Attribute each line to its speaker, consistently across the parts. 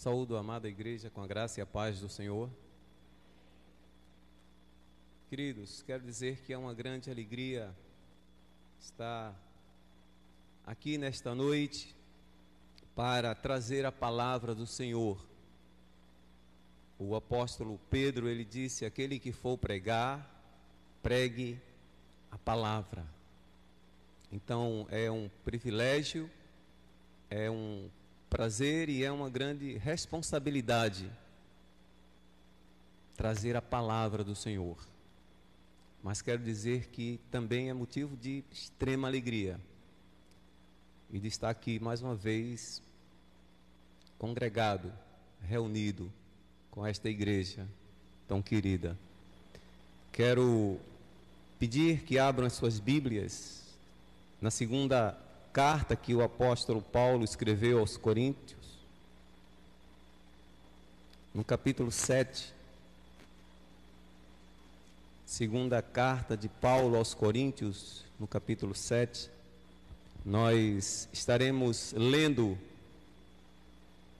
Speaker 1: Saúdo a amada igreja com a graça e a paz do Senhor. Queridos, quero dizer que é uma grande alegria estar aqui nesta noite para trazer a palavra do Senhor. O apóstolo Pedro, ele disse: aquele que for pregar, pregue a palavra. Então é um privilégio, é um prazer e é uma grande responsabilidade trazer a palavra do Senhor. Mas quero dizer que também é motivo de extrema alegria e de estar aqui mais uma vez congregado, reunido com esta igreja tão querida. Quero pedir que abram as suas Bíblias na segunda carta que o apóstolo Paulo escreveu aos Coríntios, no capítulo 7. Segunda carta de Paulo aos Coríntios, no capítulo 7. Nós estaremos lendo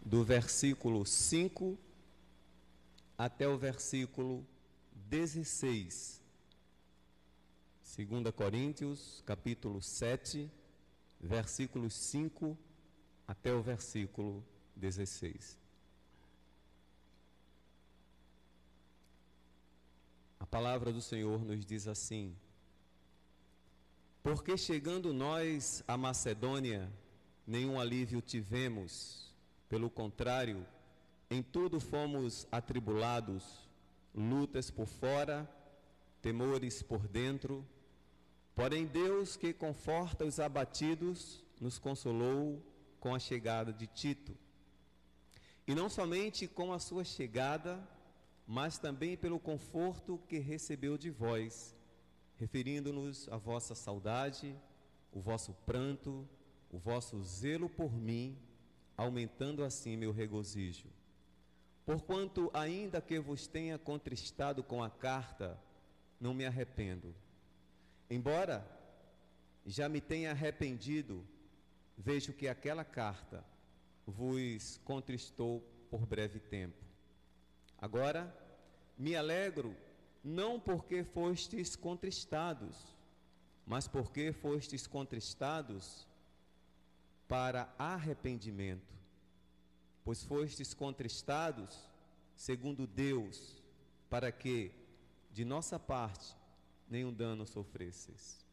Speaker 1: do versículo 5 até o versículo 16. 2 Coríntios, capítulo 7, versículos 5 até o versículo 16. A palavra do Senhor nos diz assim: Porque chegando nós à Macedônia, nenhum alívio tivemos, pelo contrário, em tudo fomos atribulados, lutas por fora, temores por dentro, Porém, Deus que conforta os abatidos, nos consolou com a chegada de Tito. E não somente com a sua chegada, mas também pelo conforto que recebeu de vós, referindo-nos à vossa saudade, o vosso pranto, o vosso zelo por mim, aumentando assim meu regozijo. Porquanto, ainda que vos tenha contristado com a carta, não me arrependo Embora já me tenha arrependido, vejo que aquela carta vos contristou por breve tempo. Agora, me alegro não porque fostes contristados, mas porque fostes contristados para arrependimento, pois fostes contristados segundo Deus, para que, de nossa parte, nenhum dano sofresses.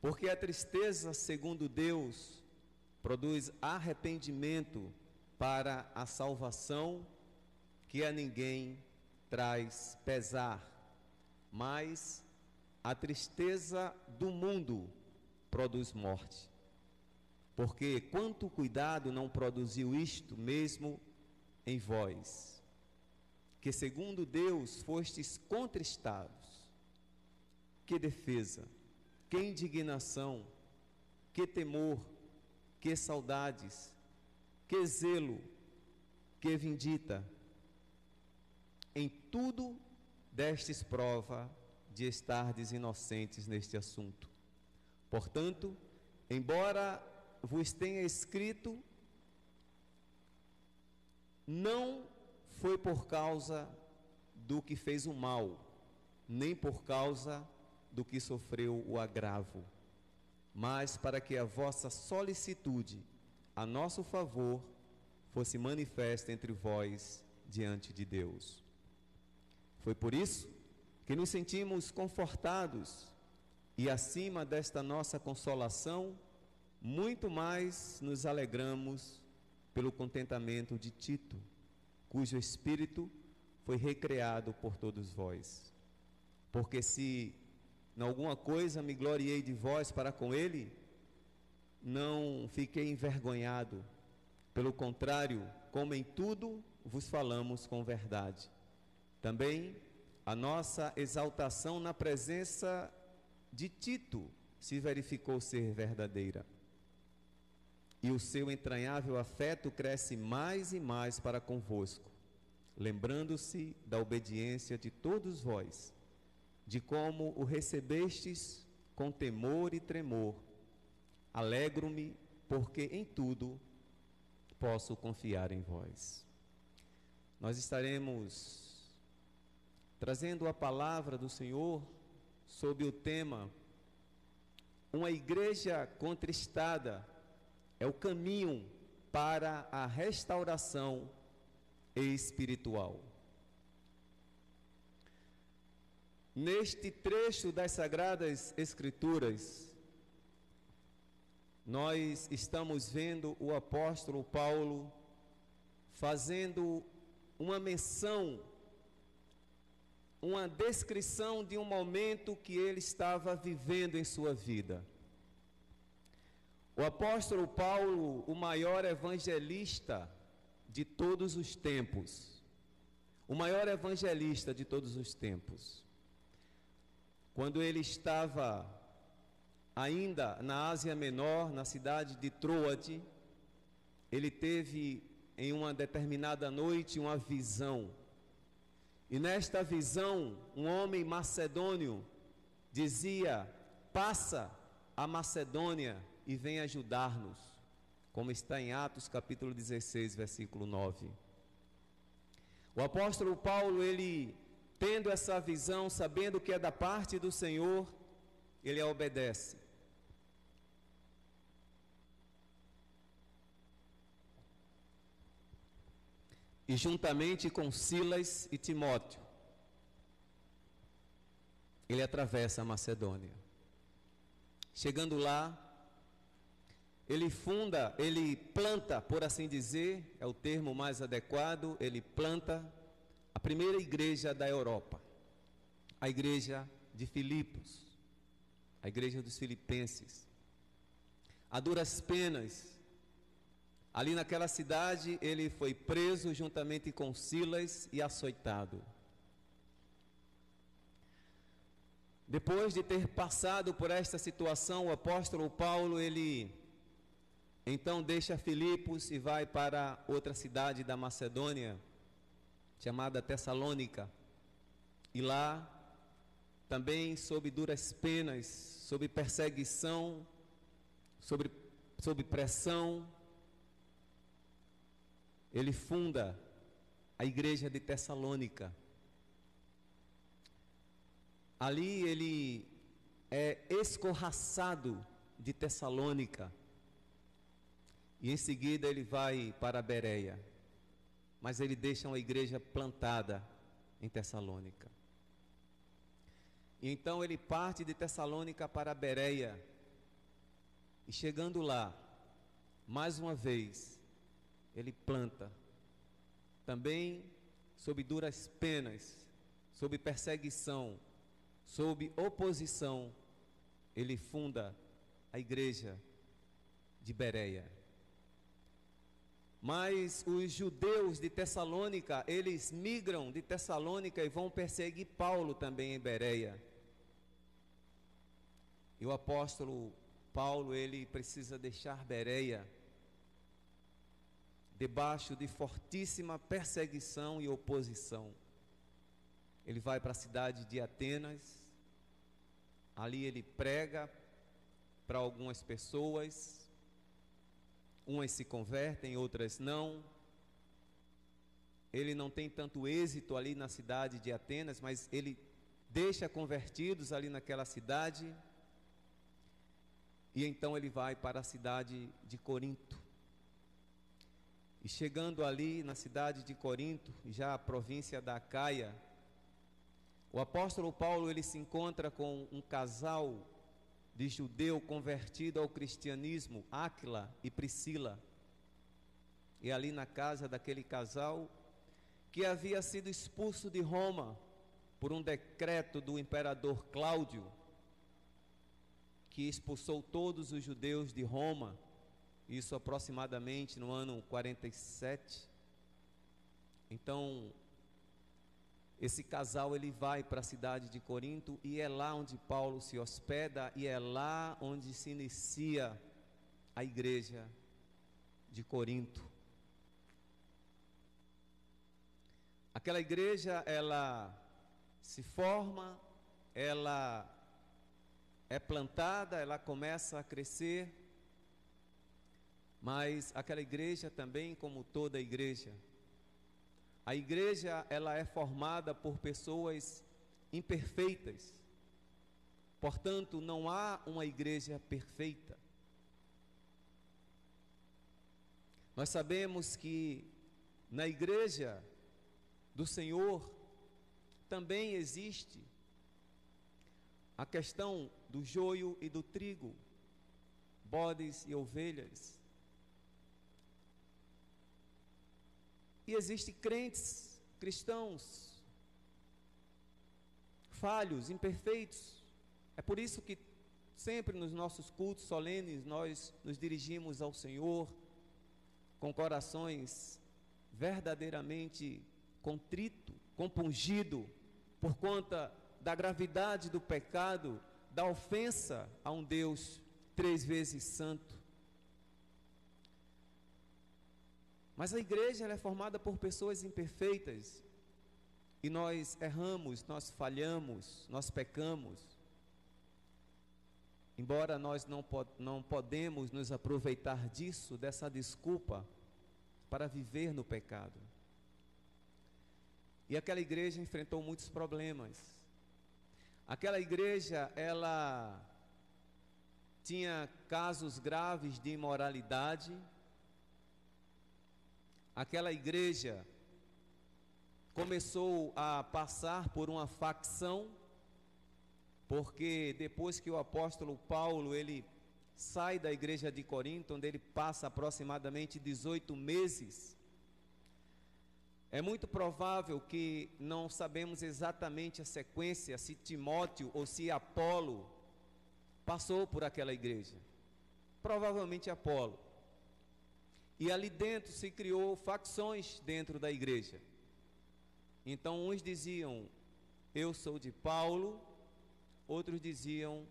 Speaker 1: Porque a tristeza, segundo Deus, produz arrependimento para a salvação, que a ninguém traz pesar, mas a tristeza do mundo produz morte. Porque quanto cuidado não produziu isto mesmo em vós, que segundo Deus fostes contristados que defesa, que indignação, que temor, que saudades, que zelo, que vindita. Em tudo destes prova de estardes inocentes neste assunto. Portanto, embora vos tenha escrito, não foi por causa do que fez o mal, nem por causa do que sofreu o agravo, mas para que a vossa solicitude a nosso favor fosse manifesta entre vós diante de Deus. Foi por isso que nos sentimos confortados e acima desta nossa consolação, muito mais nos alegramos pelo contentamento de Tito, cujo espírito foi recreado por todos vós. Porque se em alguma coisa me gloriei de vós para com ele, não fiquei envergonhado. Pelo contrário, como em tudo vos falamos com verdade. Também a nossa exaltação na presença de Tito se verificou ser verdadeira. E o seu entranhável afeto cresce mais e mais para convosco, lembrando-se da obediência de todos vós de como o recebestes com temor e tremor. Alegro-me, porque em tudo posso confiar em vós. Nós estaremos trazendo a palavra do Senhor sob o tema Uma igreja contristada é o caminho para a restauração espiritual. Neste trecho das Sagradas Escrituras, nós estamos vendo o apóstolo Paulo fazendo uma menção, uma descrição de um momento que ele estava vivendo em sua vida. O apóstolo Paulo, o maior evangelista de todos os tempos, o maior evangelista de todos os tempos, quando ele estava ainda na Ásia Menor, na cidade de Troade, ele teve em uma determinada noite uma visão. E nesta visão, um homem macedônio dizia: Passa a Macedônia e vem ajudar-nos, como está em Atos capítulo 16, versículo 9. O apóstolo Paulo, ele tendo essa visão, sabendo que é da parte do Senhor, ele a obedece. E juntamente com Silas e Timóteo, ele atravessa a Macedônia. Chegando lá, ele funda, ele planta, por assim dizer, é o termo mais adequado, ele planta a primeira igreja da Europa, a igreja de Filipos, a igreja dos filipenses. A duras penas, ali naquela cidade, ele foi preso juntamente com Silas e açoitado. Depois de ter passado por esta situação, o apóstolo Paulo, ele então deixa Filipos e vai para outra cidade da Macedônia, chamada Tessalônica. E lá, também sob duras penas, sob perseguição, sob, sob pressão, ele funda a igreja de Tessalônica. Ali ele é escorraçado de Tessalônica. E em seguida ele vai para Bereia mas ele deixa uma igreja plantada em Tessalônica. E então ele parte de Tessalônica para Bereia. E chegando lá, mais uma vez, ele planta, também sob duras penas, sob perseguição, sob oposição, ele funda a igreja de Bereia. Mas os judeus de Tessalônica, eles migram de Tessalônica e vão perseguir Paulo também em Bereia. E o apóstolo Paulo, ele precisa deixar Bereia debaixo de fortíssima perseguição e oposição. Ele vai para a cidade de Atenas, ali ele prega para algumas pessoas, Umas se convertem, outras não. Ele não tem tanto êxito ali na cidade de Atenas, mas ele deixa convertidos ali naquela cidade. E então ele vai para a cidade de Corinto. E chegando ali na cidade de Corinto, já a província da Caia, o apóstolo Paulo ele se encontra com um casal de judeu convertido ao cristianismo, Áquila e Priscila. E ali na casa daquele casal, que havia sido expulso de Roma por um decreto do imperador Cláudio, que expulsou todos os judeus de Roma, isso aproximadamente no ano 47. Então, esse casal ele vai para a cidade de Corinto e é lá onde Paulo se hospeda e é lá onde se inicia a igreja de Corinto. Aquela igreja ela se forma, ela é plantada, ela começa a crescer. Mas aquela igreja também, como toda igreja, a igreja ela é formada por pessoas imperfeitas. Portanto, não há uma igreja perfeita. Nós sabemos que na igreja do Senhor também existe a questão do joio e do trigo, bodes e ovelhas. E existem crentes, cristãos, falhos, imperfeitos. É por isso que sempre nos nossos cultos solenes nós nos dirigimos ao Senhor com corações verdadeiramente contrito, compungido por conta da gravidade do pecado, da ofensa a um Deus três vezes santo. Mas a igreja é formada por pessoas imperfeitas. E nós erramos, nós falhamos, nós pecamos. Embora nós não, não podemos nos aproveitar disso, dessa desculpa, para viver no pecado. E aquela igreja enfrentou muitos problemas. Aquela igreja, ela tinha casos graves de imoralidade, aquela igreja começou a passar por uma facção, porque depois que o apóstolo Paulo ele sai da igreja de Corinto, onde ele passa aproximadamente 18 meses, é muito provável que não sabemos exatamente a sequência, se Timóteo ou se Apolo passou por aquela igreja. Provavelmente Apolo. E ali dentro se criou facções dentro da igreja. Então uns diziam, eu sou de Paulo, outros diziam,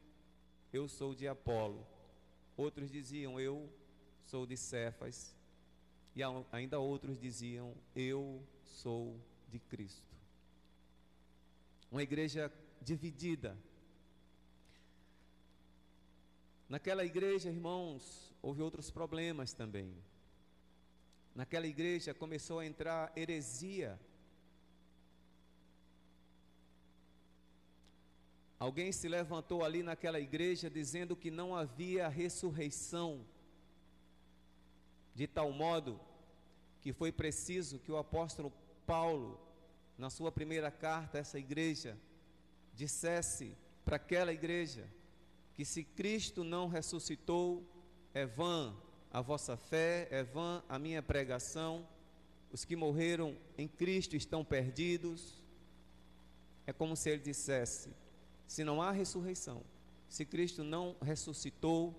Speaker 1: eu sou de Apolo, outros diziam, eu sou de Cefas, e ainda outros diziam, eu sou de Cristo. Uma igreja dividida. Naquela igreja, irmãos, houve outros problemas também. Naquela igreja começou a entrar heresia. Alguém se levantou ali naquela igreja dizendo que não havia ressurreição, de tal modo que foi preciso que o apóstolo Paulo, na sua primeira carta a essa igreja, dissesse para aquela igreja que se Cristo não ressuscitou, é vã a vossa fé, é vã a minha pregação, os que morreram em Cristo estão perdidos. É como se ele dissesse: se não há ressurreição, se Cristo não ressuscitou,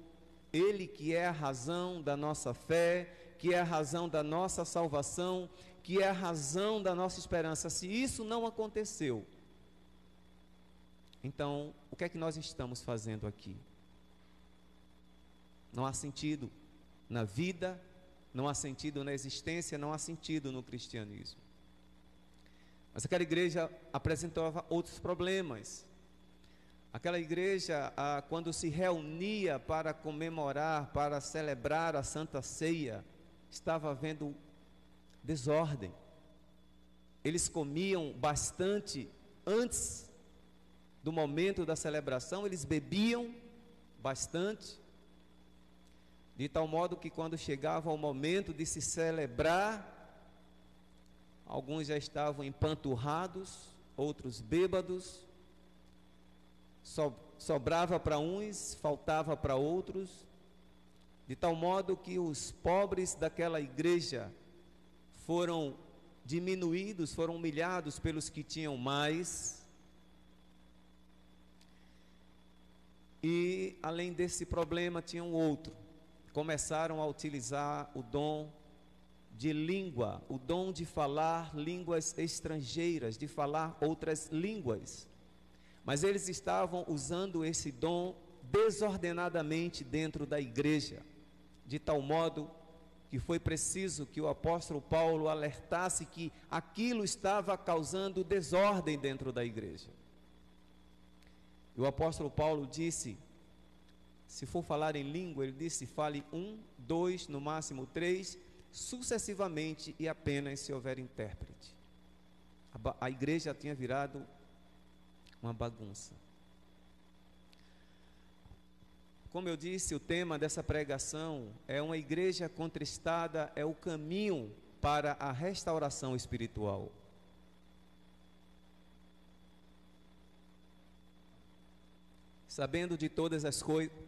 Speaker 1: Ele que é a razão da nossa fé, que é a razão da nossa salvação, que é a razão da nossa esperança, se isso não aconteceu, então o que é que nós estamos fazendo aqui? Não há sentido na vida, não há sentido na existência, não há sentido no cristianismo. Mas aquela igreja apresentava outros problemas. Aquela igreja, quando se reunia para comemorar, para celebrar a Santa Ceia, estava havendo desordem. Eles comiam bastante antes do momento da celebração, eles bebiam bastante de tal modo que quando chegava o momento de se celebrar, alguns já estavam empanturrados, outros bêbados, so, sobrava para uns, faltava para outros, de tal modo que os pobres daquela igreja foram diminuídos, foram humilhados pelos que tinham mais. E além desse problema, tinha um outro começaram a utilizar o dom de língua, o dom de falar línguas estrangeiras, de falar outras línguas. Mas eles estavam usando esse dom desordenadamente dentro da igreja, de tal modo que foi preciso que o apóstolo Paulo alertasse que aquilo estava causando desordem dentro da igreja. E o apóstolo Paulo disse Se for falar em língua, ele disse: fale um, dois, no máximo três, sucessivamente e apenas se houver intérprete. A, a igreja tinha virado uma bagunça. Como eu disse, o tema dessa pregação é uma igreja contristada, é o caminho para a restauração espiritual. Sabendo de todas as coisas,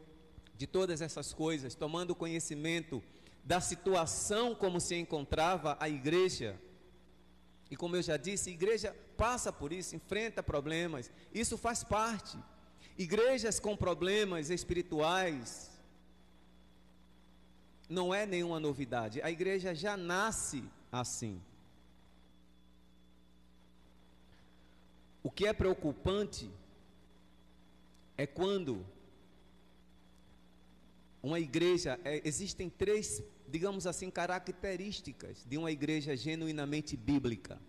Speaker 1: de todas essas coisas, tomando conhecimento da situação como se encontrava a igreja, e como eu já disse, igreja passa por isso, enfrenta problemas, isso faz parte. Igrejas com problemas espirituais não é nenhuma novidade, a igreja já nasce assim. O que é preocupante é quando uma igreja, é, existem três digamos assim, características de uma igreja genuinamente bíblica.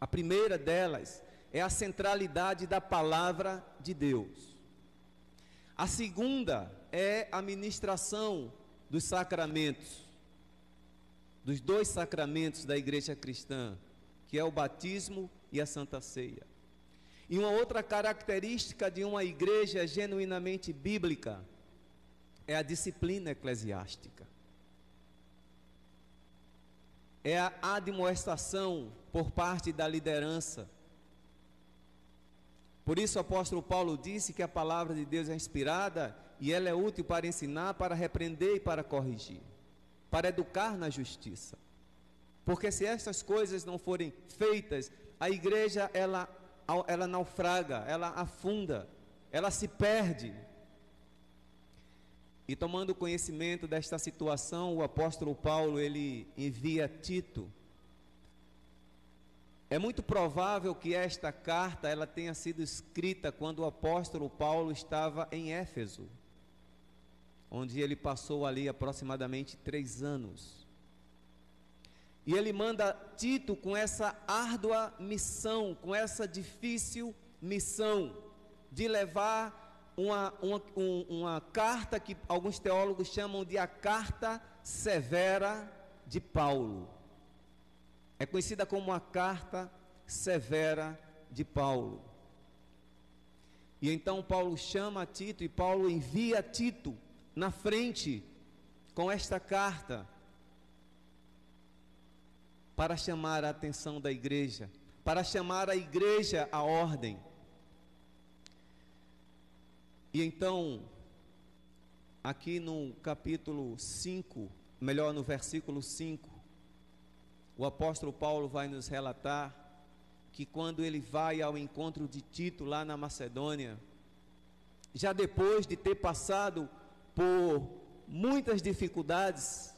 Speaker 1: A primeira delas é a centralidade da palavra de Deus. A segunda é a ministração dos sacramentos, dos dois sacramentos da igreja cristã, que é o batismo e a santa ceia. E uma outra característica de uma igreja genuinamente bíblica é a disciplina eclesiástica é a admoestação por parte da liderança. Por isso o apóstolo Paulo disse que a palavra de Deus é inspirada e ela é útil para ensinar, para repreender e para corrigir, para educar na justiça. Porque se essas coisas não forem feitas, a igreja ela ela naufraga, ela afunda, ela se perde. E tomando conhecimento desta situação, o apóstolo Paulo ele envia Tito. É muito provável que esta carta ela tenha sido escrita quando o apóstolo Paulo estava em Éfeso, onde ele passou ali aproximadamente três anos. E ele manda Tito com essa árdua missão, com essa difícil missão de levar uma, uma, um, uma carta que alguns teólogos chamam de a carta severa de Paulo. É conhecida como a carta severa de Paulo. E então Paulo chama Tito e Paulo envia Tito na frente com esta carta para chamar a atenção da igreja, para chamar a igreja à ordem. E então, aqui no capítulo 5, melhor no versículo 5, o apóstolo Paulo vai nos relatar que quando ele vai ao encontro de Tito lá na Macedônia, já depois de ter passado por muitas dificuldades,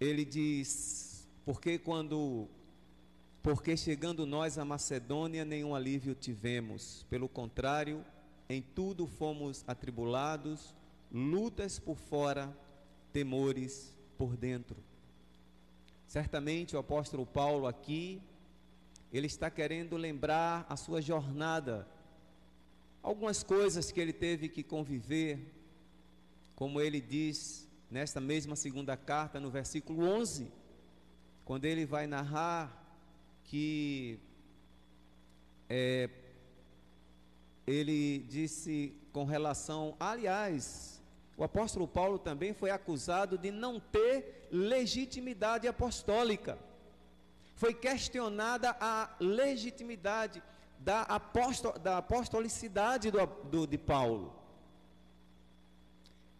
Speaker 1: ele diz: porque quando porque chegando nós à Macedônia nenhum alívio tivemos, pelo contrário, em tudo fomos atribulados, lutas por fora, temores por dentro. Certamente o apóstolo Paulo aqui, ele está querendo lembrar a sua jornada, algumas coisas que ele teve que conviver, como ele diz nesta mesma segunda carta, no versículo 11, quando ele vai narrar que é, ele disse com relação, aliás, o apóstolo Paulo também foi acusado de não ter legitimidade apostólica. Foi questionada a legitimidade da, da apostolicidade do, do, de Paulo.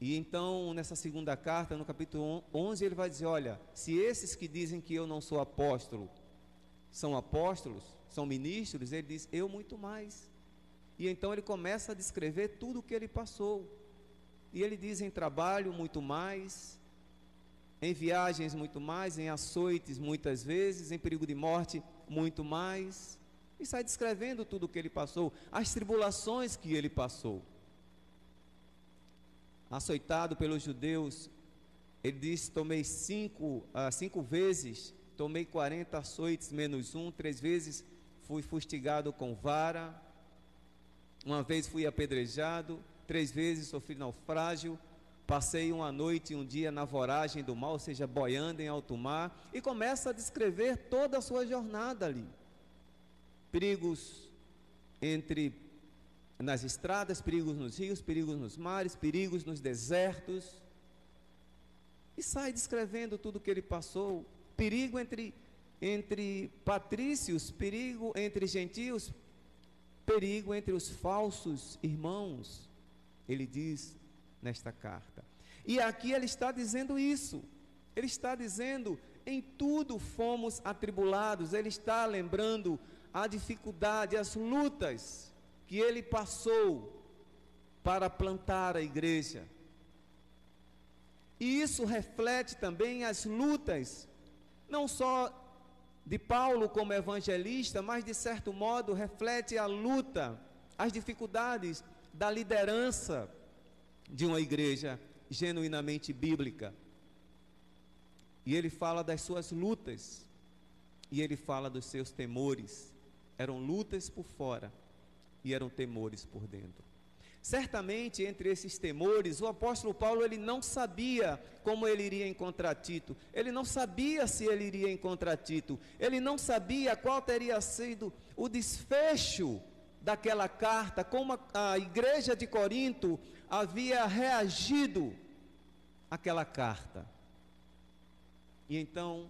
Speaker 1: E então, nessa segunda carta, no capítulo 11, ele vai dizer: Olha, se esses que dizem que eu não sou apóstolo são apóstolos, são ministros, ele diz: Eu muito mais. E então ele começa a descrever tudo o que ele passou. E ele diz em trabalho muito mais, em viagens muito mais, em açoites muitas vezes, em perigo de morte muito mais. E sai descrevendo tudo o que ele passou, as tribulações que ele passou. Açoitado pelos judeus, ele diz: Tomei cinco, ah, cinco vezes, tomei quarenta açoites menos um, três vezes fui fustigado com vara, uma vez fui apedrejado, três vezes sofri naufrágio, passei uma noite e um dia na voragem do mal, ou seja, boiando em alto mar, e começa a descrever toda a sua jornada ali. Perigos entre nas estradas, perigos nos rios, perigos nos mares, perigos nos desertos. E sai descrevendo tudo o que ele passou, perigo entre entre patrícios, perigo entre gentios, perigo entre os falsos irmãos. Ele diz nesta carta. E aqui ele está dizendo isso. Ele está dizendo: em tudo fomos atribulados. Ele está lembrando a dificuldade, as lutas que ele passou para plantar a igreja. E isso reflete também as lutas, não só de Paulo como evangelista, mas de certo modo reflete a luta, as dificuldades da liderança de uma igreja genuinamente bíblica. E ele fala das suas lutas, e ele fala dos seus temores. Eram lutas por fora e eram temores por dentro. Certamente, entre esses temores, o apóstolo Paulo ele não sabia como ele iria encontrar Tito, ele não sabia se ele iria encontrar Tito, ele não sabia qual teria sido o desfecho daquela carta, como a, a igreja de Corinto havia reagido àquela carta. E então,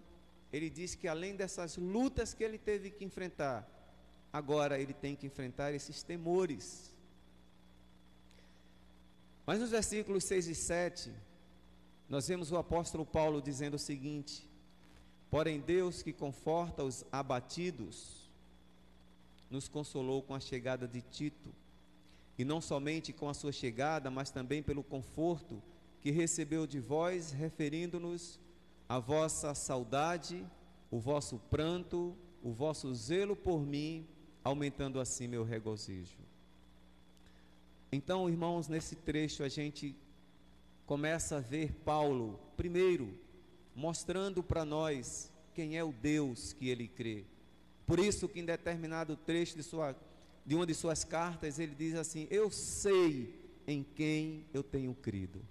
Speaker 1: ele diz que além dessas lutas que ele teve que enfrentar, agora ele tem que enfrentar esses temores mas nos versículos 6 e 7, nós vemos o apóstolo Paulo dizendo o seguinte: Porém, Deus que conforta os abatidos, nos consolou com a chegada de Tito, e não somente com a sua chegada, mas também pelo conforto que recebeu de vós, referindo-nos a vossa saudade, o vosso pranto, o vosso zelo por mim, aumentando assim meu regozijo. Então, irmãos, nesse trecho a gente começa a ver Paulo, primeiro, mostrando para nós quem é o Deus que ele crê. Por isso que em determinado trecho de, sua, de uma de suas cartas ele diz assim: Eu sei em quem eu tenho crido.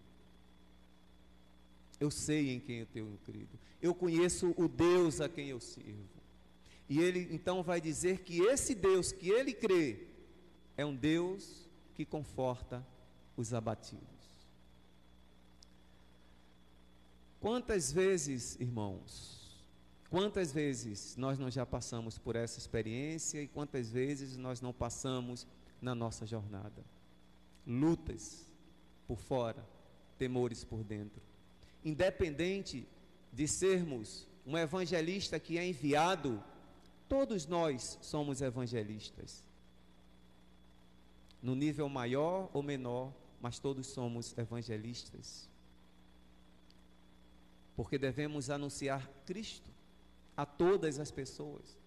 Speaker 1: Eu sei em quem eu tenho crido. Eu conheço o Deus a quem eu sirvo. E ele então vai dizer que esse Deus que ele crê é um Deus que conforta os abatidos. Quantas vezes, irmãos, quantas vezes nós não já passamos por essa experiência e quantas vezes nós não passamos na nossa jornada? Lutas por fora, temores por dentro. Independente de sermos um evangelista que é enviado, todos nós somos evangelistas no nível maior ou menor, mas todos somos evangelistas. Porque devemos anunciar Cristo a todas as pessoas.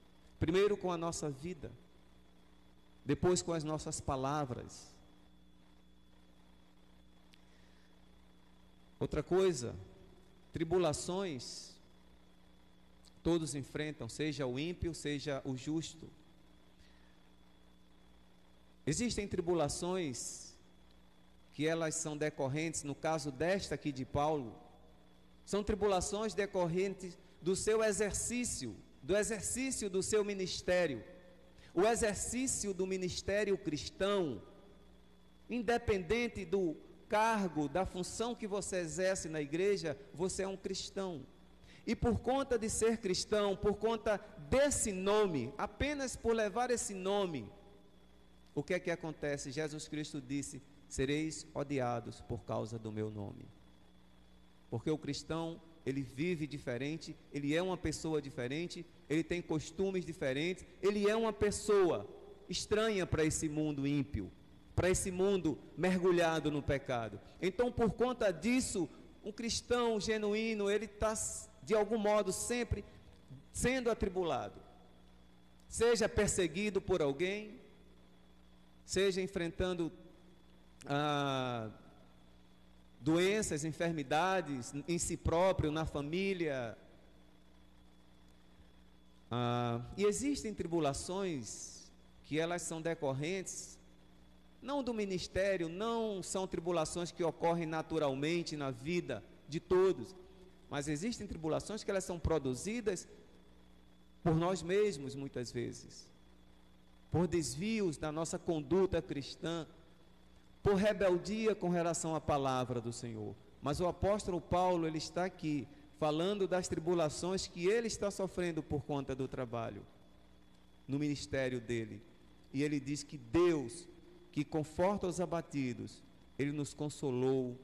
Speaker 1: Primeiro com a nossa vida, depois com as nossas palavras. Outra coisa, tribulações todos enfrentam, seja o ímpio, seja o justo. Existem tribulações que elas são decorrentes, no caso desta aqui de Paulo, são tribulações decorrentes do seu exercício, do exercício do seu ministério. O exercício do ministério cristão, independente do cargo, da função que você exerce na igreja, você é um cristão. E por conta de ser cristão, por conta desse nome, apenas por levar esse nome, o que é que acontece? Jesus Cristo disse: Sereis odiados por causa do meu nome. Porque o cristão, ele vive diferente, ele é uma pessoa diferente, ele tem costumes diferentes, ele é uma pessoa estranha para esse mundo ímpio, para esse mundo mergulhado no pecado. Então, por conta disso, um cristão genuíno, ele está, de algum modo, sempre sendo atribulado. Seja perseguido por alguém, seja enfrentando ah, doenças, enfermidades em si próprio, na família. Ah, e existem tribulações que elas são decorrentes não do ministério, não são tribulações que ocorrem naturalmente na vida de todos, mas existem tribulações que elas são produzidas por nós mesmos muitas vezes, por desvios da nossa conduta cristã, por rebeldia com relação à palavra do Senhor. Mas o apóstolo Paulo, ele está aqui falando das tribulações que ele está sofrendo por conta do trabalho no ministério dele. E ele diz que Deus, que conforta os abatidos, ele nos consolou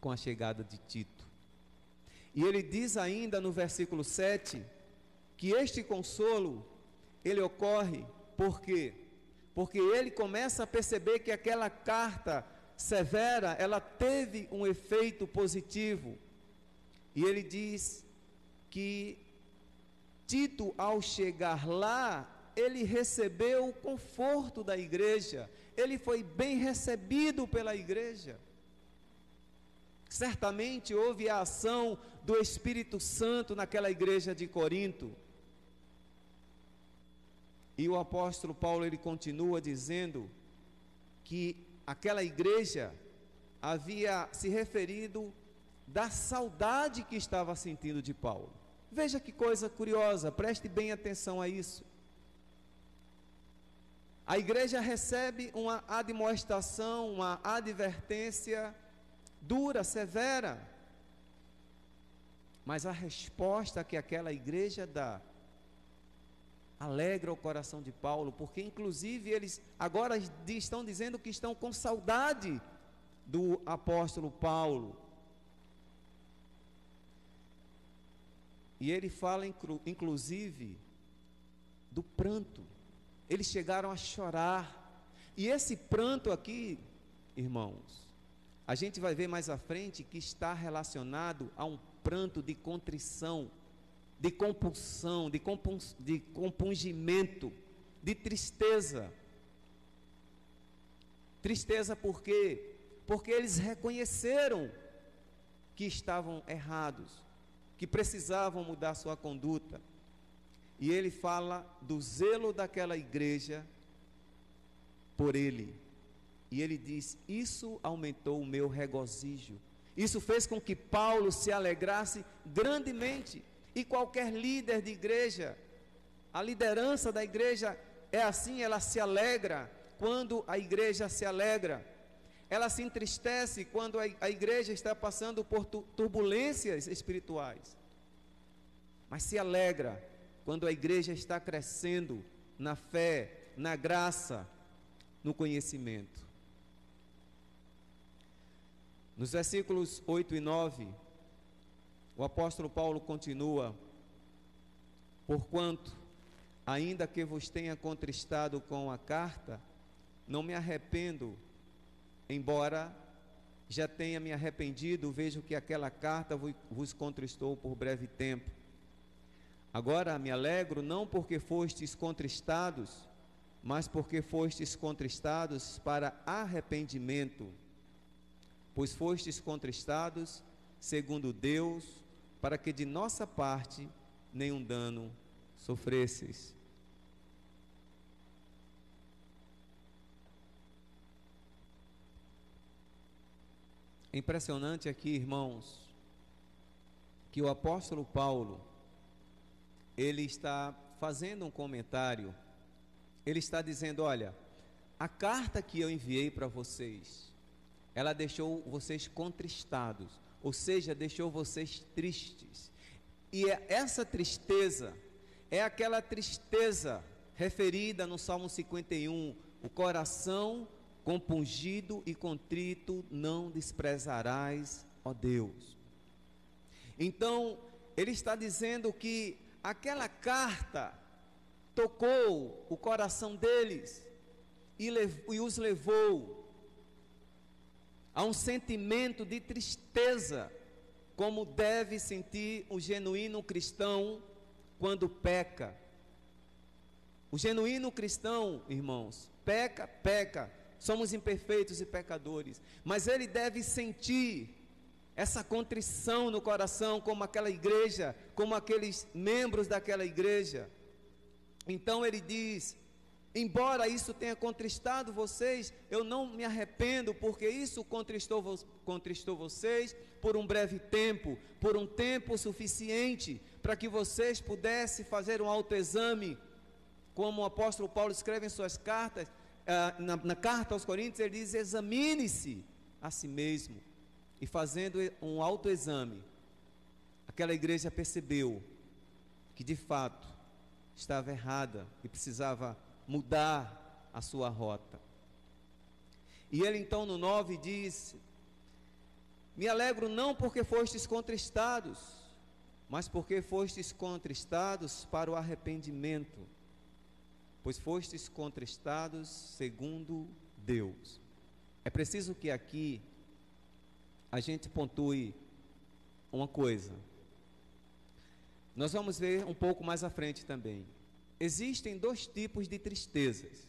Speaker 1: com a chegada de Tito. E ele diz ainda no versículo 7 que este consolo ele ocorre por quê? Porque ele começa a perceber que aquela carta severa, ela teve um efeito positivo. E ele diz que Tito, ao chegar lá, ele recebeu o conforto da igreja, ele foi bem recebido pela igreja. Certamente houve a ação do Espírito Santo naquela igreja de Corinto. E o apóstolo Paulo ele continua dizendo que aquela igreja havia se referido da saudade que estava sentindo de Paulo. Veja que coisa curiosa, preste bem atenção a isso. A igreja recebe uma admoestação, uma advertência dura, severa. Mas a resposta que aquela igreja dá alegra o coração de Paulo, porque inclusive eles agora estão dizendo que estão com saudade do apóstolo Paulo. E ele fala inclusive do pranto. Eles chegaram a chorar. E esse pranto aqui, irmãos, a gente vai ver mais à frente que está relacionado a um pranto de contrição de compulsão, de, compuns, de compungimento, de tristeza. Tristeza por quê? Porque eles reconheceram que estavam errados, que precisavam mudar sua conduta. E ele fala do zelo daquela igreja por ele. E ele diz: Isso aumentou o meu regozijo. Isso fez com que Paulo se alegrasse grandemente. E qualquer líder de igreja, a liderança da igreja é assim, ela se alegra quando a igreja se alegra. Ela se entristece quando a, igreja está passando por tu, turbulências espirituais. Mas se alegra quando a igreja está crescendo na fé, na graça, no conhecimento. Nos versículos 8 e 9, o apóstolo Paulo continua: Porquanto, ainda que vos tenha contristado com a carta, não me arrependo, embora já tenha me arrependido, vejo que aquela carta vos contristou por breve tempo. Agora me alegro não porque fostes contristados, mas porque fostes contristados para arrependimento, pois fostes contristados segundo Deus, para que de nossa parte nenhum dano sofresseis. É impressionante aqui, irmãos, que o apóstolo Paulo, ele está fazendo um comentário, ele está dizendo: olha, a carta que eu enviei para vocês, ela deixou vocês contristados, ou seja, deixou vocês tristes. E é essa tristeza é aquela tristeza referida no Salmo 51, o coração compungido e contrito não desprezarás, ó Deus. Então, ele está dizendo que aquela carta tocou o coração deles e, e os levou Há um sentimento de tristeza, como deve sentir o genuíno cristão quando peca. O genuíno cristão, irmãos, peca, peca. Somos imperfeitos e pecadores, mas ele deve sentir essa contrição no coração, como aquela igreja, como aqueles membros daquela igreja. Então ele diz Embora isso tenha contristado vocês, eu não me arrependo, porque isso contristou, contristou vocês por um breve tempo, por um tempo suficiente, para que vocês pudessem fazer um autoexame, como o apóstolo Paulo escreve em suas cartas, ah, na, na carta aos Coríntios, ele diz: examine-se a si mesmo, e fazendo um autoexame, aquela igreja percebeu que de fato estava errada e precisava mudar a sua rota. E ele então no 9 diz: Me alegro não porque fostes contristados, mas porque fostes contristados para o arrependimento, pois fostes contristados segundo Deus. É preciso que aqui a gente pontue uma coisa. Nós vamos ver um pouco mais à frente também. Existem dois tipos de tristezas.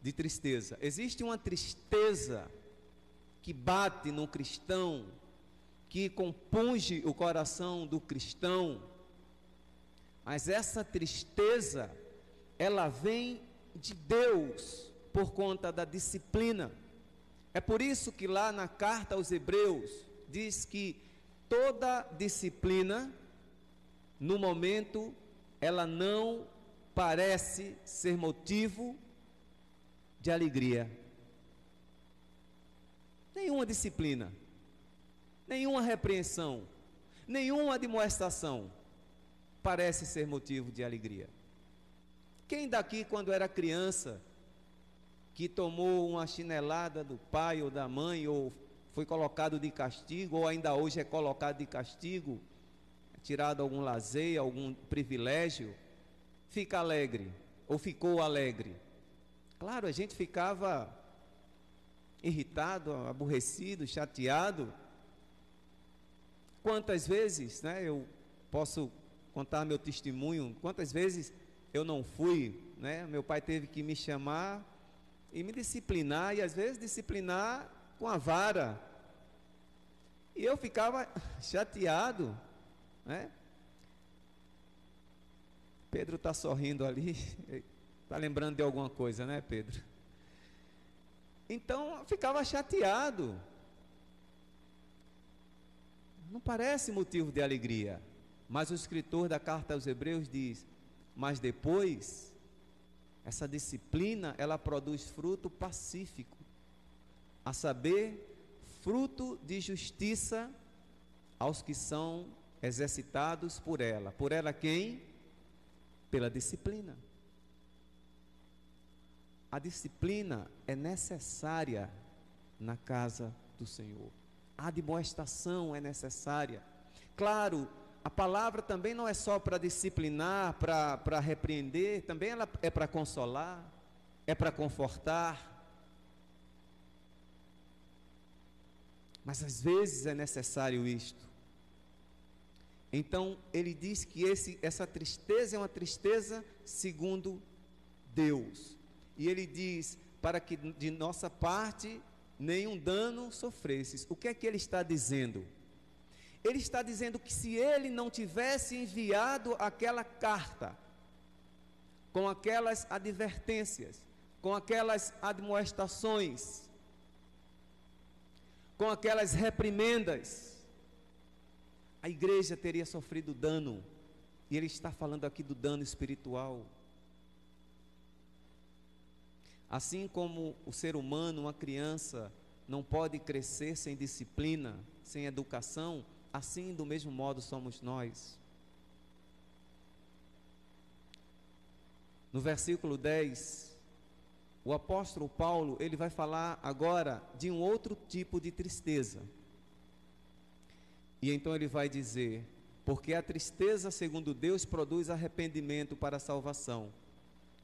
Speaker 1: De tristeza. Existe uma tristeza que bate no cristão, que compunge o coração do cristão. Mas essa tristeza, ela vem de Deus por conta da disciplina. É por isso que lá na carta aos Hebreus diz que toda disciplina no momento, ela não parece ser motivo de alegria. Nenhuma disciplina, nenhuma repreensão, nenhuma admoestação parece ser motivo de alegria. Quem daqui, quando era criança, que tomou uma chinelada do pai ou da mãe, ou foi colocado de castigo, ou ainda hoje é colocado de castigo, tirado algum lazer, algum privilégio, fica alegre ou ficou alegre. Claro, a gente ficava irritado, aborrecido, chateado. Quantas vezes, né, eu posso contar meu testemunho, quantas vezes eu não fui, né? Meu pai teve que me chamar e me disciplinar e às vezes disciplinar com a vara. E eu ficava chateado, né? Pedro está sorrindo ali, está lembrando de alguma coisa, né, Pedro? Então ficava chateado. Não parece motivo de alegria, mas o escritor da carta aos Hebreus diz: mas depois essa disciplina ela produz fruto pacífico, a saber, fruto de justiça aos que são exercitados por ela. Por ela quem? Pela disciplina. A disciplina é necessária na casa do Senhor. A admoestação é necessária. Claro, a palavra também não é só para disciplinar, para repreender, também ela é para consolar, é para confortar. Mas às vezes é necessário isto. Então, ele diz que esse, essa tristeza é uma tristeza segundo Deus. E ele diz: para que de nossa parte nenhum dano sofresses. O que é que ele está dizendo? Ele está dizendo que se ele não tivesse enviado aquela carta, com aquelas advertências, com aquelas admoestações, com aquelas reprimendas, a igreja teria sofrido dano. E ele está falando aqui do dano espiritual. Assim como o ser humano, uma criança, não pode crescer sem disciplina, sem educação, assim do mesmo modo somos nós. No versículo 10, o apóstolo Paulo, ele vai falar agora de um outro tipo de tristeza. E então ele vai dizer: Porque a tristeza, segundo Deus, produz arrependimento para a salvação,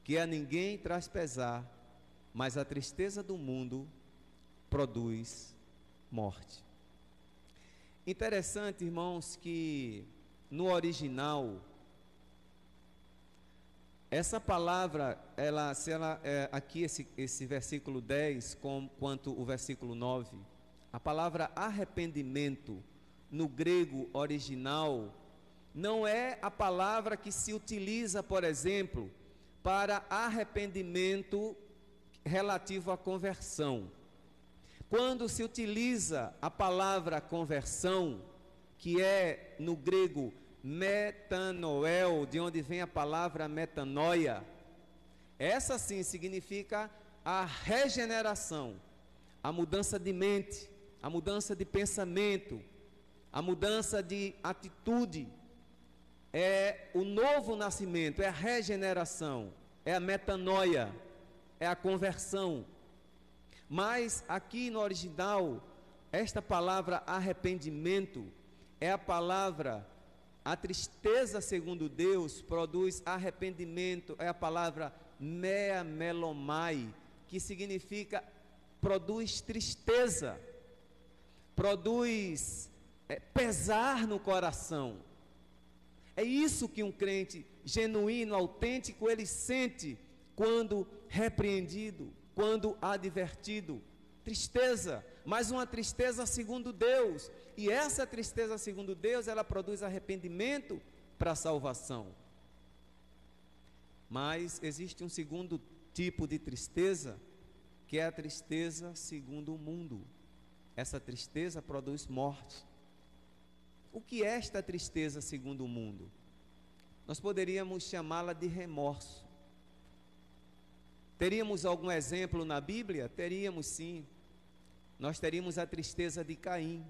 Speaker 1: que a ninguém traz pesar, mas a tristeza do mundo produz morte. Interessante, irmãos, que no original, essa palavra, ela, se ela, é, aqui esse, esse versículo 10, com, quanto o versículo 9, a palavra arrependimento, no grego original não é a palavra que se utiliza, por exemplo, para arrependimento relativo à conversão. Quando se utiliza a palavra conversão, que é no grego metanoel, de onde vem a palavra metanoia, essa sim significa a regeneração, a mudança de mente, a mudança de pensamento, a mudança de atitude. É o novo nascimento, é a regeneração, é a metanoia, é a conversão. Mas aqui no original, esta palavra arrependimento é a palavra a tristeza segundo Deus produz arrependimento, é a palavra mea melomai, que significa produz tristeza, produz é, pesar no coração. É isso que um crente genuíno, autêntico, ele sente quando repreendido, quando advertido. Tristeza, mas uma tristeza segundo Deus. E essa tristeza segundo Deus, ela produz arrependimento para a salvação. Mas existe um segundo tipo de tristeza, que é a tristeza segundo o mundo. Essa tristeza produz morte. O que é esta tristeza segundo o mundo? Nós poderíamos chamá-la de remorso. Teríamos algum exemplo na Bíblia? Teríamos sim. Nós teríamos a tristeza de Caim.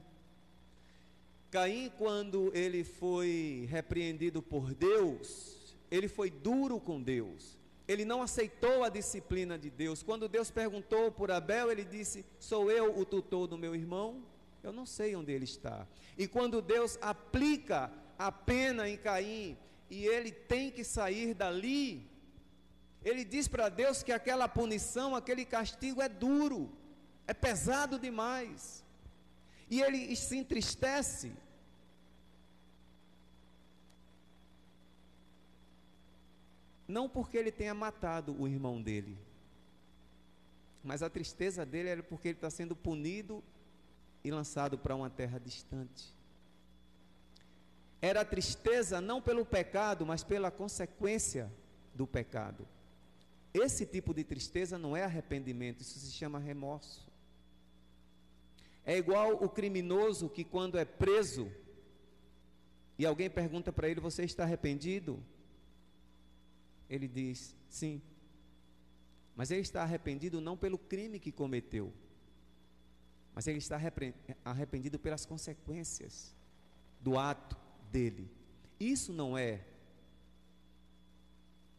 Speaker 1: Caim, quando ele foi repreendido por Deus, ele foi duro com Deus. Ele não aceitou a disciplina de Deus. Quando Deus perguntou por Abel, ele disse: Sou eu o tutor do meu irmão? Eu não sei onde ele está. E quando Deus aplica a pena em Caim e ele tem que sair dali, ele diz para Deus que aquela punição, aquele castigo é duro, é pesado demais. E ele se entristece. Não porque ele tenha matado o irmão dele, mas a tristeza dele era porque ele está sendo punido e lançado para uma terra distante. Era tristeza não pelo pecado, mas pela consequência do pecado. Esse tipo de tristeza não é arrependimento, isso se chama remorso. É igual o criminoso que, quando é preso, e alguém pergunta para ele: Você está arrependido? Ele diz: Sim. Mas ele está arrependido não pelo crime que cometeu, mas ele está arrependido pelas consequências do ato dele. Isso não é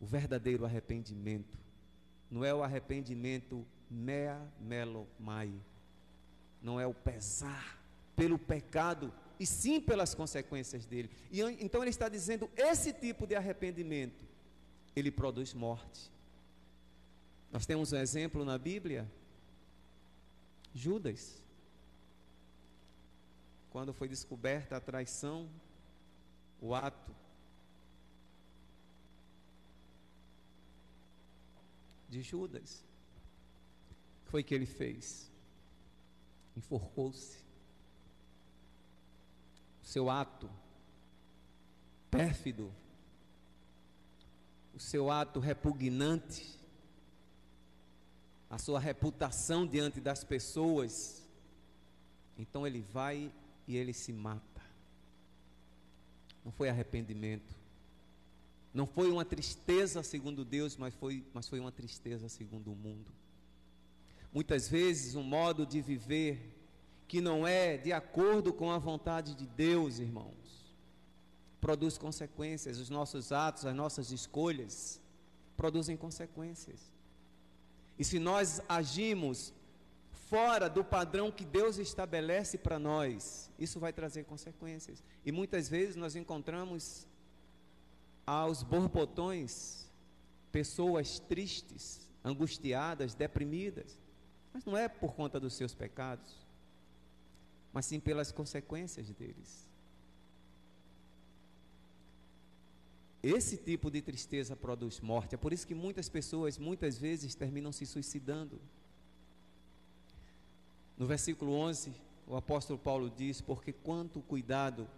Speaker 1: o verdadeiro arrependimento. Não é o arrependimento mea melo mai não é o pesar pelo pecado, e sim pelas consequências dele. E então ele está dizendo: esse tipo de arrependimento, ele produz morte. Nós temos um exemplo na Bíblia, Judas. Quando foi descoberta a traição, o ato. De Judas, o que foi que ele fez? enforcou-se. O seu ato pérfido, o seu ato repugnante, a sua reputação diante das pessoas, então ele vai e ele se mata. Não foi arrependimento. Não foi uma tristeza segundo Deus, mas foi, mas foi uma tristeza segundo o mundo muitas vezes um modo de viver que não é de acordo com a vontade de Deus, irmãos, produz consequências. Os nossos atos, as nossas escolhas produzem consequências. E se nós agimos fora do padrão que Deus estabelece para nós, isso vai trazer consequências. E muitas vezes nós encontramos aos borbotões pessoas tristes, angustiadas, deprimidas, mas não é por conta dos seus pecados, mas sim pelas consequências deles. Esse tipo de tristeza produz morte. É por isso que muitas pessoas, muitas vezes, terminam se suicidando. No versículo 11, o apóstolo Paulo diz: Porque quanto cuidado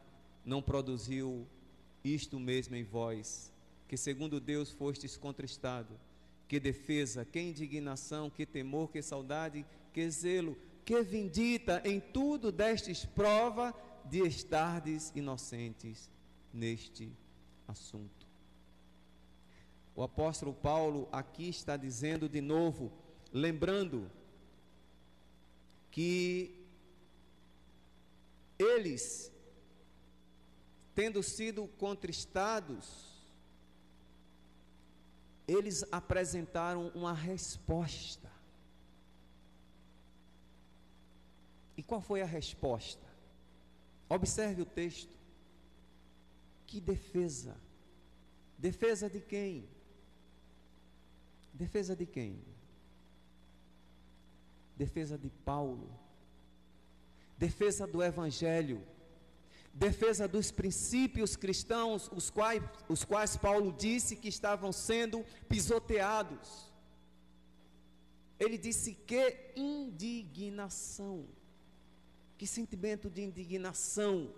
Speaker 1: não produziu isto mesmo em vós, que segundo Deus fostes contristado. Que defesa, que indignação, que temor, que saudade, que zelo, que vindita, em tudo destes prova de estardes inocentes neste assunto. O apóstolo Paulo aqui está dizendo de novo, lembrando que eles, tendo sido contristados, eles apresentaram uma resposta. E qual foi a resposta? Observe o texto. Que defesa? Defesa de quem? Defesa de quem? Defesa de Paulo. Defesa do Evangelho. Defesa dos princípios cristãos, os quais, os quais Paulo disse que estavam sendo pisoteados. Ele disse que indignação. Que sentimento de indignação.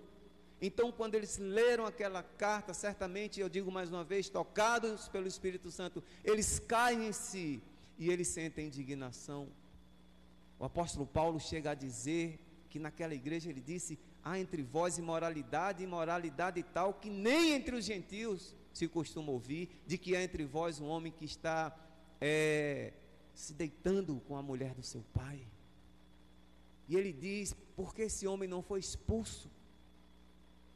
Speaker 1: Então, quando eles leram aquela carta, certamente, eu digo mais uma vez, tocados pelo Espírito Santo, eles caem em si e eles sentem indignação. O apóstolo Paulo chega a dizer que naquela igreja ele disse: há entre vós imoralidade, imoralidade tal que nem entre os gentios se costuma ouvir, de que há entre vós um homem que está é, se deitando com a mulher do seu pai. E ele diz: por que esse homem não foi expulso?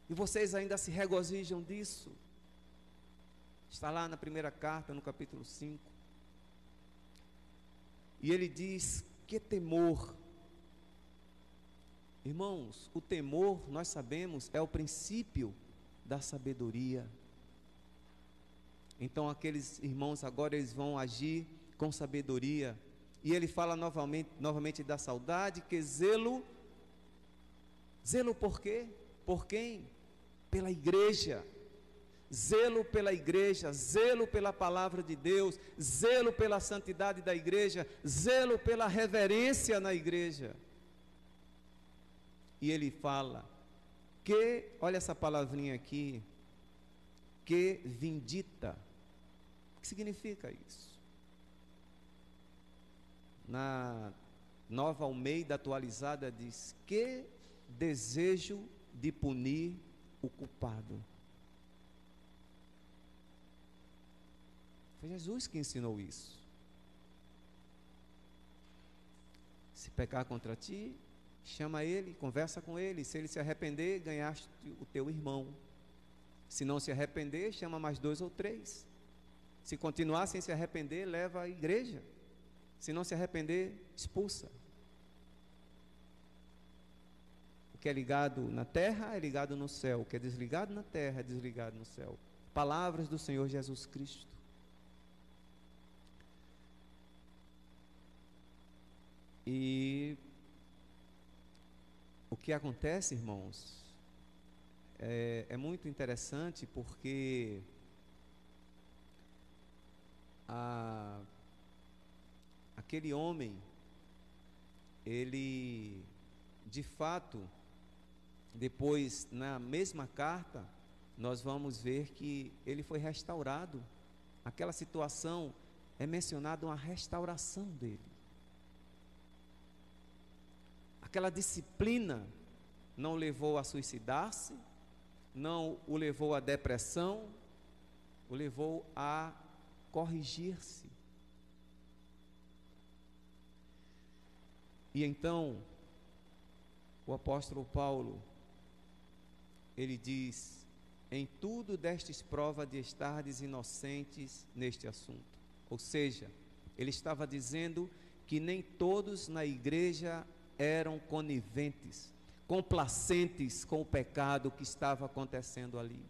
Speaker 1: E vocês ainda se regozijam disso? Está lá na primeira carta, no capítulo 5. E ele diz: que temor. Irmãos, o temor, nós sabemos, é o princípio da sabedoria. Então aqueles irmãos agora eles vão agir com sabedoria. E ele fala novamente, novamente da saudade, que zelo zelo por quê? Por quem? Pela igreja zelo pela igreja, zelo pela palavra de Deus, zelo pela santidade da igreja, zelo pela reverência na igreja. E ele fala que, olha essa palavrinha aqui, que vindita. O que significa isso? Na nova Almeida atualizada diz: que desejo de punir o culpado. Foi Jesus que ensinou isso. Se pecar contra ti, chama ele, conversa com ele. Se ele se arrepender, ganhaste o teu irmão. Se não se arrepender, chama mais dois ou três. Se continuar sem se arrepender, leva à igreja. Se não se arrepender, expulsa. O que é ligado na terra é ligado no céu. O que é desligado na terra é desligado no céu. Palavras do Senhor Jesus Cristo. E o que acontece, irmãos, é, é muito interessante porque a, aquele homem, ele, de fato, depois, na mesma carta, nós vamos ver que ele foi restaurado. Aquela situação é mencionada uma restauração dele. Aquela disciplina não levou a suicidar-se, não o levou à depressão, o levou a corrigir-se. E então, o apóstolo Paulo, ele diz: em tudo destes prova de estardes inocentes neste assunto. Ou seja, ele estava dizendo que nem todos na igreja eram coniventes, complacentes com o pecado que estava acontecendo ali.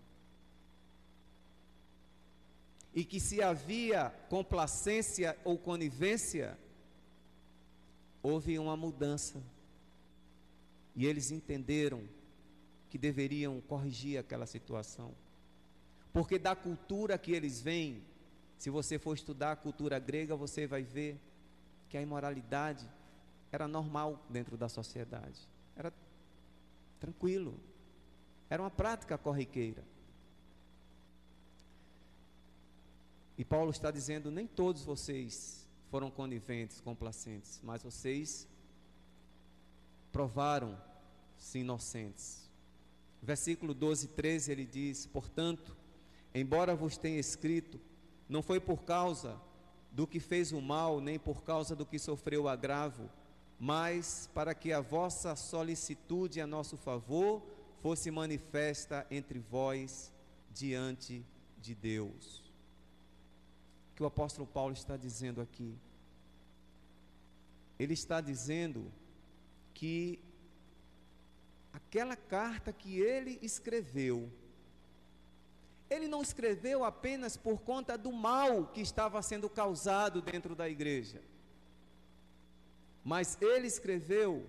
Speaker 1: E que se havia complacência ou conivência, houve uma mudança. E eles entenderam que deveriam corrigir aquela situação. Porque da cultura que eles vêm, se você for estudar a cultura grega, você vai ver que a imoralidade era normal dentro da sociedade. Era tranquilo. Era uma prática corriqueira. E Paulo está dizendo: nem todos vocês foram coniventes, complacentes, mas vocês provaram-se inocentes. Versículo 12 e 13 ele diz: Portanto, embora vos tenha escrito, não foi por causa do que fez o mal, nem por causa do que sofreu o agravo, mas para que a vossa solicitude a nosso favor fosse manifesta entre vós diante de Deus. O que o apóstolo Paulo está dizendo aqui? Ele está dizendo que aquela carta que ele escreveu, ele não escreveu apenas por conta do mal que estava sendo causado dentro da igreja, mas ele escreveu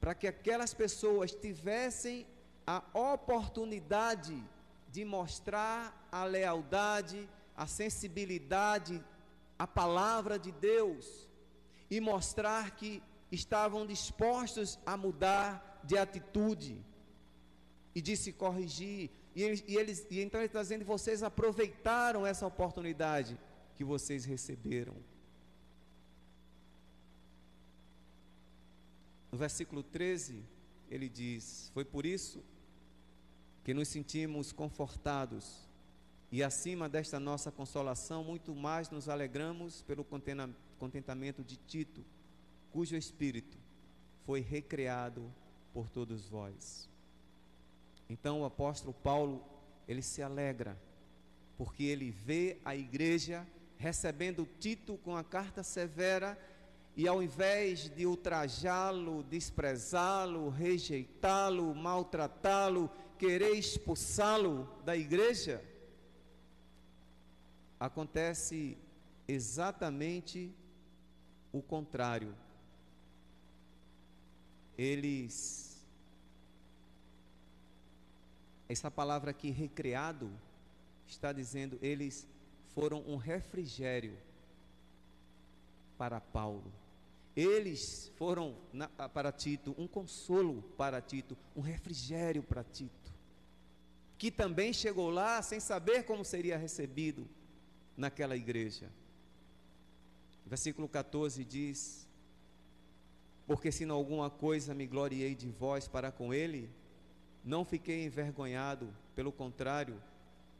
Speaker 1: para que aquelas pessoas tivessem a oportunidade de mostrar a lealdade, a sensibilidade à palavra de Deus e mostrar que estavam dispostos a mudar de atitude e de se corrigir. E, eles, e, eles, e então ele está dizendo: vocês aproveitaram essa oportunidade que vocês receberam. No versículo 13, ele diz: Foi por isso que nos sentimos confortados e acima desta nossa consolação, muito mais nos alegramos pelo contentamento de Tito, cujo espírito foi recriado por todos vós. Então o apóstolo Paulo, ele se alegra, porque ele vê a igreja recebendo Tito com a carta severa e ao invés de ultrajá-lo, desprezá-lo, rejeitá-lo, maltratá-lo, querer expulsá-lo da igreja, acontece exatamente o contrário. Eles essa palavra aqui recreado está dizendo eles foram um refrigério para Paulo. Eles foram na, para Tito um consolo para Tito, um refrigério para Tito, que também chegou lá sem saber como seria recebido naquela igreja. Versículo 14 diz: Porque se em alguma coisa me gloriei de vós para com ele, não fiquei envergonhado, pelo contrário,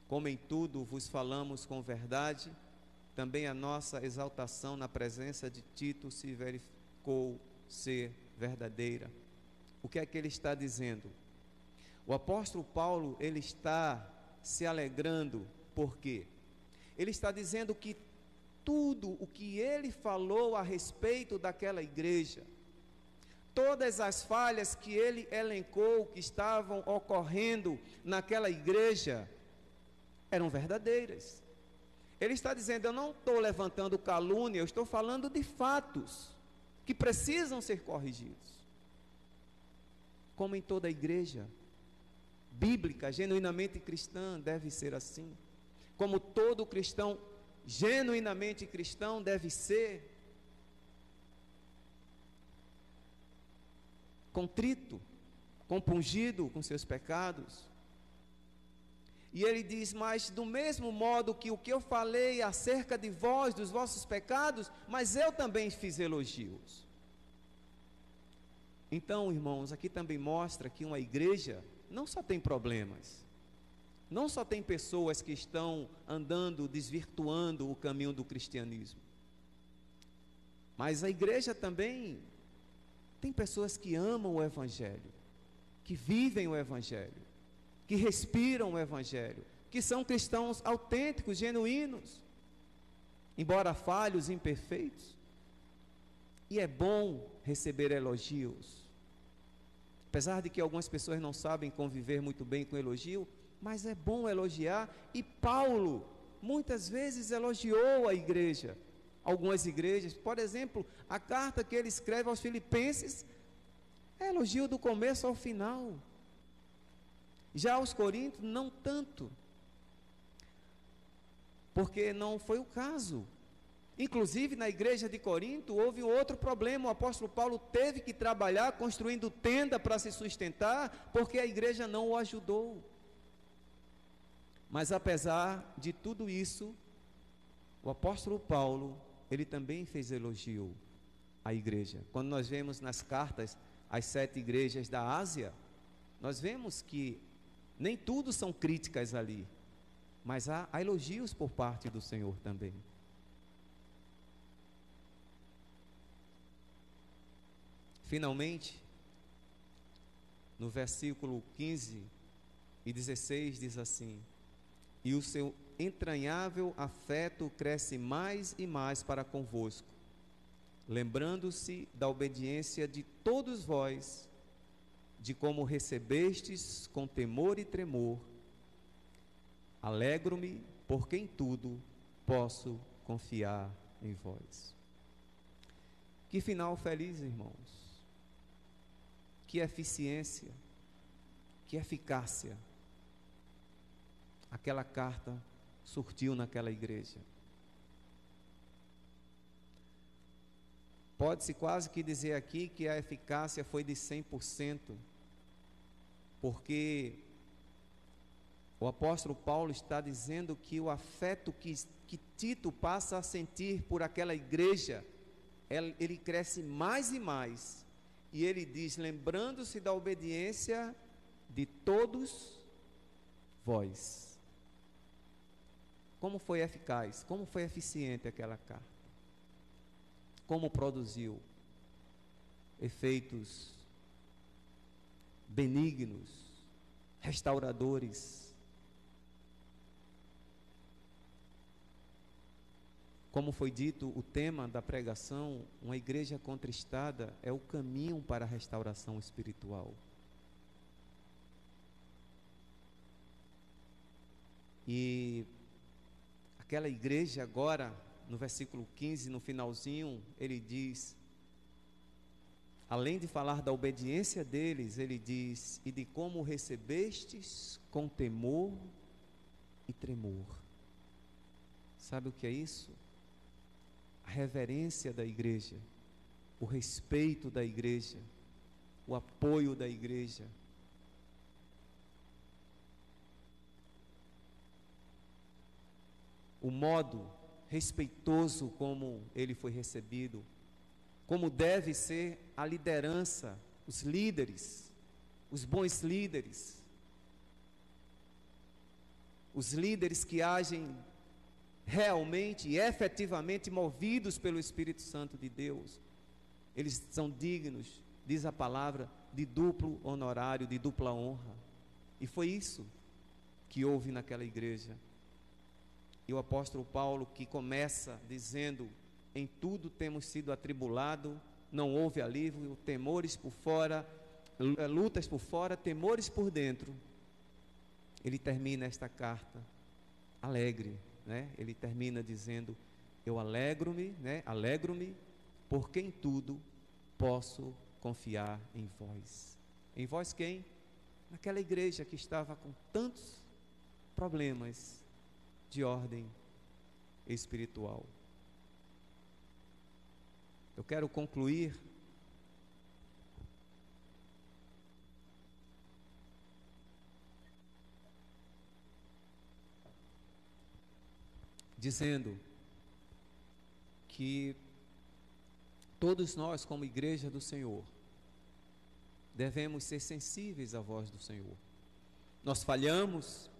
Speaker 1: como em tudo vos falamos com verdade, também a nossa exaltação na presença de Tito se verificou ser verdadeira. O que é que ele está dizendo? O apóstolo Paulo, ele está se alegrando, por quê? Ele está dizendo que tudo o que ele falou a respeito daquela igreja, todas as falhas que ele elencou que estavam ocorrendo naquela igreja, eram verdadeiras. Ele está dizendo: Eu não estou levantando calúnia, eu estou falando de fatos que precisam ser corrigidos. Como em toda igreja bíblica, genuinamente cristã, deve ser assim. Como todo cristão genuinamente cristão deve ser. Contrito, compungido com seus pecados e ele diz: Mas do mesmo modo que o que eu falei acerca de vós, dos vossos pecados, mas eu também fiz elogios. Então, irmãos, aqui também mostra que uma igreja não só tem problemas, não só tem pessoas que estão andando, desvirtuando o caminho do cristianismo, mas a igreja também tem pessoas que amam o Evangelho, que vivem o Evangelho que respiram o Evangelho, que são cristãos autênticos, genuínos, embora falhos, imperfeitos. E é bom receber elogios. Apesar de que algumas pessoas não sabem conviver muito bem com elogio, mas é bom elogiar. E Paulo, muitas vezes, elogiou a igreja. Algumas igrejas, por exemplo, a carta que ele escreve aos Filipenses é elogio do começo ao final. Já os coríntios, não tanto. Porque não foi o caso. Inclusive, na igreja de Corinto, houve outro problema. O apóstolo Paulo teve que trabalhar construindo tenda para se sustentar, porque a igreja não o ajudou. Mas apesar de tudo isso, o apóstolo Paulo, ele também fez elogio à igreja. Quando nós vemos nas cartas às sete igrejas da Ásia, nós vemos que nem tudo são críticas ali, mas há, há elogios por parte do Senhor também. Finalmente, no versículo 15 e 16 diz assim: E o seu entranhável afeto cresce mais e mais para convosco, lembrando-se da obediência de todos vós, de como recebestes com temor e tremor. Alegro-me, porque em tudo posso confiar em vós. Que final feliz, irmãos. Que eficiência, que eficácia aquela carta surtiu naquela igreja. Pode-se quase que dizer aqui que a eficácia foi de 100%, porque o apóstolo Paulo está dizendo que o afeto que, que Tito passa a sentir por aquela igreja, ele, ele cresce mais e mais. E ele diz: lembrando-se da obediência de todos vós. Como foi eficaz, como foi eficiente aquela carta? Como produziu efeitos benignos, restauradores? Como foi dito, o tema da pregação, uma igreja contristada é o caminho para a restauração espiritual. E aquela igreja agora, no versículo 15, no finalzinho, ele diz: além de falar da obediência deles, ele diz: e de como recebestes com temor e tremor. Sabe o que é isso? A reverência da igreja, o respeito da igreja, o apoio da igreja o modo respeitoso como ele foi recebido, como deve ser a liderança, os líderes, os bons líderes, os líderes que agem realmente e efetivamente movidos pelo Espírito Santo de Deus, eles são dignos, diz a palavra, de duplo honorário, de dupla honra. E foi isso que houve naquela igreja. E o apóstolo Paulo, que começa dizendo: Em tudo temos sido atribulados, não houve alívio, temores por fora, eh, lutas por fora, temores por dentro. Ele termina esta carta alegre, né? Ele termina dizendo: Eu alegro-me, né? Alegro-me, porque em tudo posso confiar em vós. Em vós quem? Naquela igreja que estava com tantos problemas, de ordem espiritual. Eu quero concluir dizendo que todos nós, como igreja do Senhor, devemos ser sensíveis à voz do Senhor. Nós falhamos,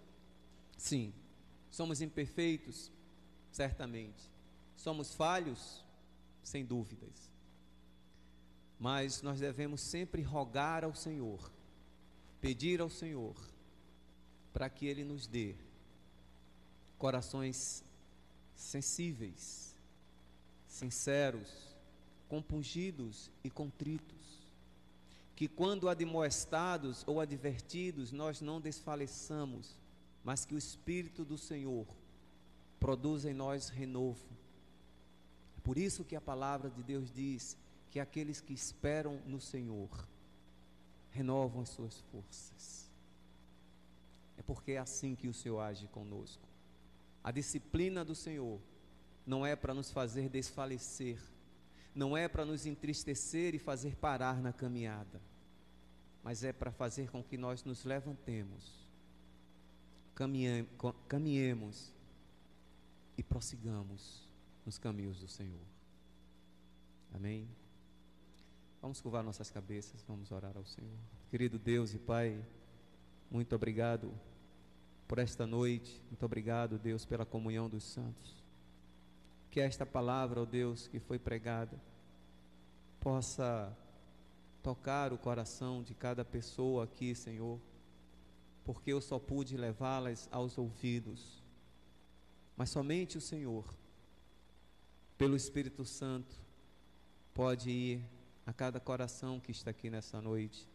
Speaker 1: sim, Somos imperfeitos? Certamente. Somos falhos? Sem dúvidas. Mas nós devemos sempre rogar ao Senhor, pedir ao Senhor, para que Ele nos dê corações sensíveis, sinceros, compungidos e contritos. Que quando admoestados ou advertidos, nós não desfaleçamos, mas que o Espírito do Senhor produza em nós renovo. Por isso que a palavra de Deus diz que aqueles que esperam no Senhor renovam as suas forças. É porque é assim que o Senhor age conosco. A disciplina do Senhor não é para nos fazer desfalecer, não é para nos entristecer e fazer parar na caminhada, mas é para fazer com que nós nos levantemos caminhemos e prossigamos nos caminhos do Senhor. Amém? Vamos curvar nossas cabeças, vamos orar ao Senhor. Querido Deus e Pai, muito obrigado por esta noite, muito obrigado, Deus, pela comunhão dos santos. Que esta palavra, ó Deus, que foi pregada, possa tocar o coração de cada pessoa aqui, Senhor, porque eu só pude levá-las aos ouvidos, mas somente o Senhor, pelo Espírito Santo, pode ir a cada coração que está aqui nessa noite.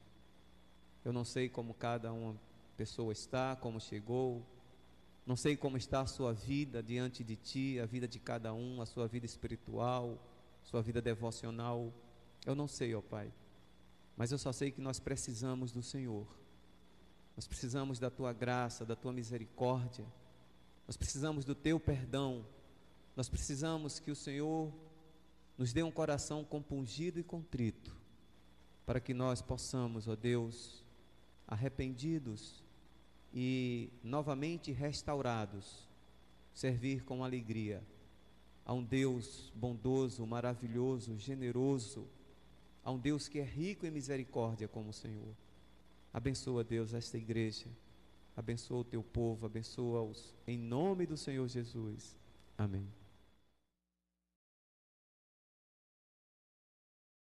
Speaker 1: Eu não sei como cada uma pessoa está, como chegou, não sei como está a sua vida diante de ti, a vida de cada um, a sua vida espiritual, sua vida devocional. Eu não sei, ó Pai, mas eu só sei que nós precisamos do Senhor. Nós precisamos da tua graça, da tua misericórdia. Nós precisamos do teu perdão. Nós precisamos que o Senhor nos dê um coração compungido e contrito, para que nós possamos, ó Deus, arrependidos e novamente restaurados, servir com alegria a um Deus bondoso, maravilhoso, generoso, a um Deus que é rico em misericórdia como o Senhor. Abençoa, Deus, esta igreja. Abençoa o teu povo, abençoa-os em nome do Senhor Jesus. Amém.